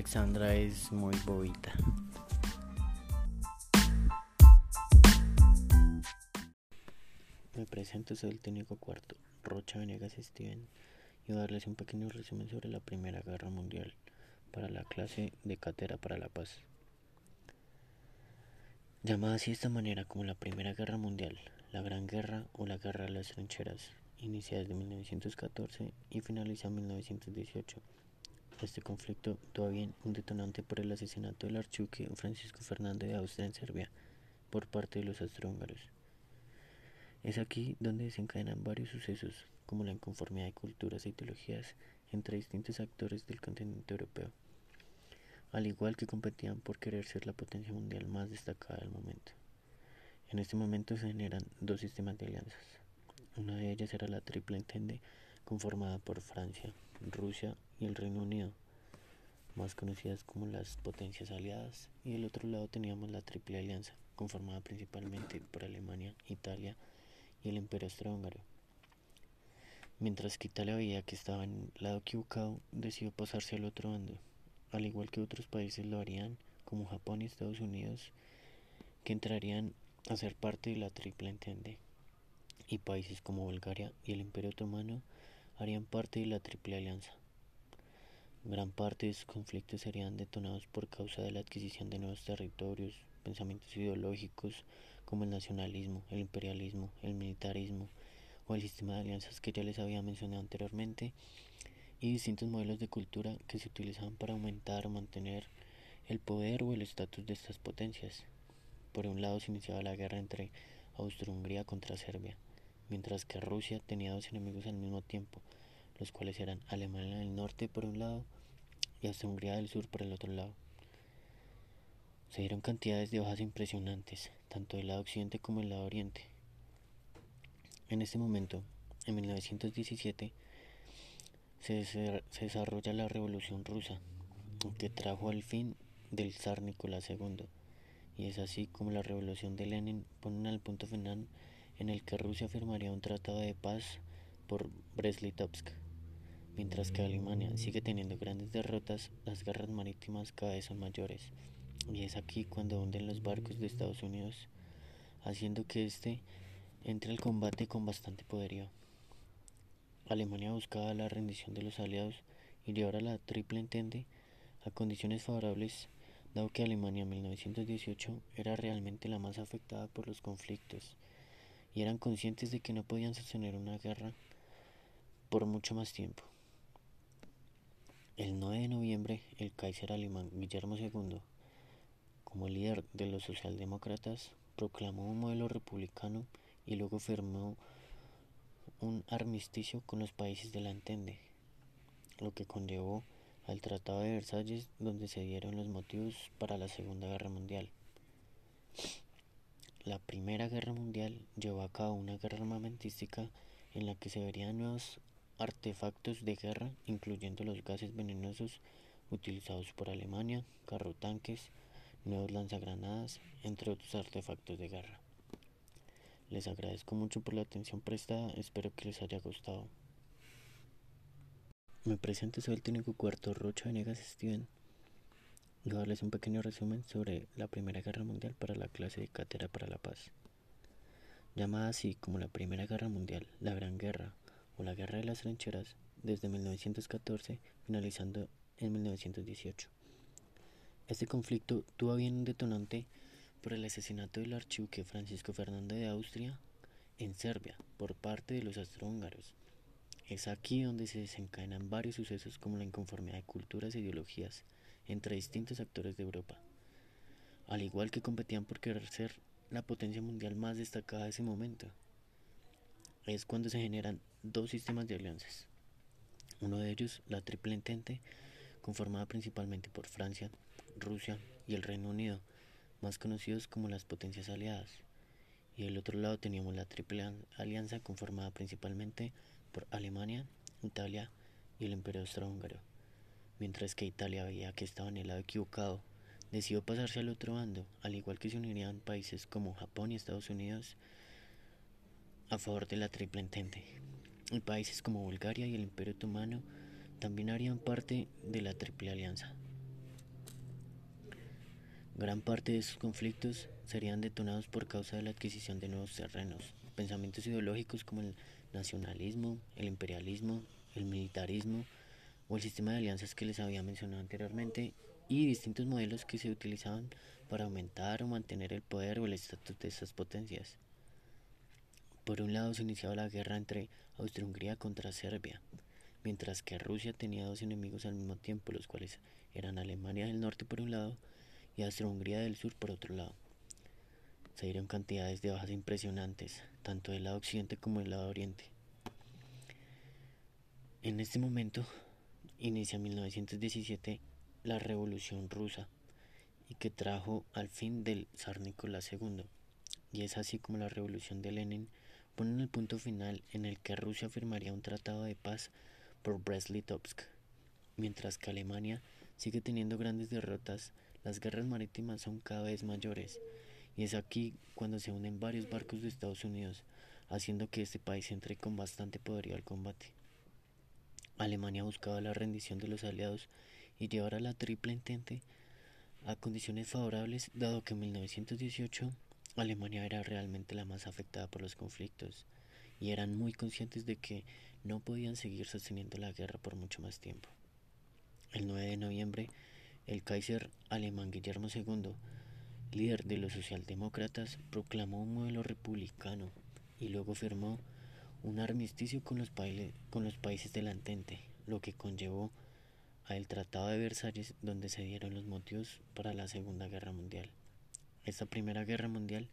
Alexandra es muy bobita. Me presento, soy el técnico cuarto, Rocha Venegas Steven, y voy a darles un pequeño resumen sobre la Primera Guerra Mundial para la clase de Cátedra para la Paz. Llamada así de esta manera como la Primera Guerra Mundial, la Gran Guerra o la Guerra de las Trincheras, inicia desde 1914 y finaliza en 1918. Este conflicto todavía un detonante por el asesinato del archiduque Francisco Fernando de Austria en Serbia por parte de los austrohúngaros. Es aquí donde desencadenan varios sucesos, como la inconformidad de culturas e ideologías entre distintos actores del continente europeo, al igual que competían por querer ser la potencia mundial más destacada del momento. En este momento se generan dos sistemas de alianzas. Una de ellas era la Triple Entente, conformada por Francia, Rusia y el Reino Unido, más conocidas como las potencias aliadas, y del otro lado teníamos la Triple Alianza, conformada principalmente por Alemania, Italia y el Imperio Austrohúngaro. Mientras que Italia veía que estaba en el lado equivocado, decidió pasarse al otro bando, al igual que otros países lo harían, como Japón y Estados Unidos, que entrarían a ser parte de la Triple Entente, y países como Bulgaria y el Imperio Otomano harían parte de la Triple Alianza. Gran parte de estos conflictos serían detonados por causa de la adquisición de nuevos territorios, pensamientos ideológicos como el nacionalismo, el imperialismo, el militarismo o el sistema de alianzas que ya les había mencionado anteriormente y distintos modelos de cultura que se utilizaban para aumentar o mantener el poder o el estatus de estas potencias. Por un lado se iniciaba la guerra entre Austro-Hungría contra Serbia, mientras que Rusia tenía dos enemigos al mismo tiempo, los cuales eran Alemania del norte por un lado y Austria-Hungría del sur por el otro lado. Se dieron cantidades de bajas impresionantes, tanto del lado occidente como del lado oriente. En este momento, en 1917, se, se desarrolla la Revolución Rusa, que trajo al fin del zar Nicolás II y es así como la revolución de Lenin pone al punto final en el que Rusia firmaría un tratado de paz por Brest-Litovsk. Mientras que Alemania sigue teniendo grandes derrotas, las guerras marítimas cada vez son mayores, y es aquí cuando hunden los barcos de Estados Unidos, haciendo que éste entre al combate con bastante poderío. Alemania buscaba la rendición de los aliados y llevar la Triple Entente a condiciones favorables dado que Alemania en 1918 era realmente la más afectada por los conflictos y eran conscientes de que no podían sostener una guerra por mucho más tiempo. El 9 de noviembre, el Kaiser alemán Guillermo II, como líder de los socialdemócratas, proclamó un modelo republicano y luego firmó un armisticio con los países de la Entente, lo que conllevó al Tratado de Versalles donde se dieron los motivos para la Segunda Guerra Mundial. La Primera Guerra Mundial llevó a cabo una guerra armamentística en la que se verían nuevos artefactos de guerra, incluyendo los gases venenosos utilizados por Alemania, carrotanques, nuevos lanzagranadas, entre otros artefactos de guerra. Les agradezco mucho por la atención prestada, espero que les haya gustado. Me presento, soy el técnico cuarto Rocha Venegas Steven. Voy a darles un pequeño resumen sobre la Primera Guerra Mundial para la clase de Cátedra para la Paz. Llamada así como la Primera Guerra Mundial, la Gran Guerra o la Guerra de las Trincheras, desde 1914, finalizando en 1918. Este conflicto tuvo bien un detonante por el asesinato del archiduque Francisco Fernando de Austria en Serbia por parte de los austrohúngaros es aquí donde se desencadenan varios sucesos como la inconformidad de culturas e ideologías entre distintos actores de Europa, al igual que competían por querer ser la potencia mundial más destacada de ese momento. Es cuando se generan dos sistemas de alianzas. Uno de ellos, la Triple Entente, conformada principalmente por Francia, Rusia y el Reino Unido, más conocidos como las potencias aliadas. Y del otro lado teníamos la Triple Alianza conformada principalmente por Alemania, Italia y el Imperio Austrohúngaro. Mientras que Italia veía que estaba en el lado equivocado, decidió pasarse al otro bando, al igual que se unirían países como Japón y Estados Unidos a favor de la Triple Entente. Países como Bulgaria y el Imperio Otomano también harían parte de la Triple Alianza. Gran parte de estos conflictos serían detonados por causa de la adquisición de nuevos terrenos, pensamientos ideológicos como el nacionalismo, el imperialismo, el militarismo o el sistema de alianzas que les había mencionado anteriormente y distintos modelos que se utilizaban para aumentar o mantener el poder o el estatus de estas potencias. Por un lado se iniciaba la guerra entre Austria-Hungría contra Serbia, mientras que Rusia tenía dos enemigos al mismo tiempo, los cuales eran Alemania del norte por un lado y Austria-Hungría del sur por otro lado. Se dieron cantidades de bajas impresionantes, tanto del lado occidente como del lado oriente. En este momento inicia 1917 la Revolución Rusa y que trajo al fin del zar Nicolás II. Y es así como la Revolución de Lenin pone el punto final en el que Rusia firmaría un tratado de paz por Brest-Litovsk, mientras que Alemania sigue teniendo grandes derrotas, las guerras marítimas son cada vez mayores, y es aquí cuando se unen varios barcos de Estados Unidos, haciendo que este país entre con bastante poderío al combate. Alemania buscaba la rendición de los aliados y llevar a la triple entente a condiciones favorables, dado que en 1918 Alemania era realmente la más afectada por los conflictos y eran muy conscientes de que no podían seguir sosteniendo la guerra por mucho más tiempo. El 9 de noviembre, el Kaiser alemán Guillermo II, líder de los socialdemócratas, proclamó un modelo republicano y luego firmó un armisticio con los, países del lo que conllevó al Tratado de Versalles donde se dieron los motivos para la Segunda Guerra Mundial. Esta Primera Guerra Mundial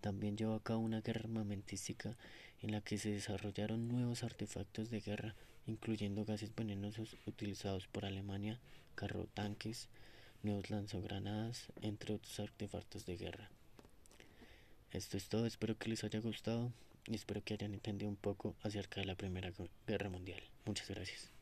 también llevó a cabo una guerra armamentística en la que se desarrollaron nuevos artefactos de guerra, incluyendo gases venenosos utilizados por Alemania, tanques, nuevos lanzogranadas, entre otros artefactos de guerra. Esto es todo, espero que les haya gustado y espero que hayan entendido un poco acerca de la Primera Guerra Mundial. Muchas gracias.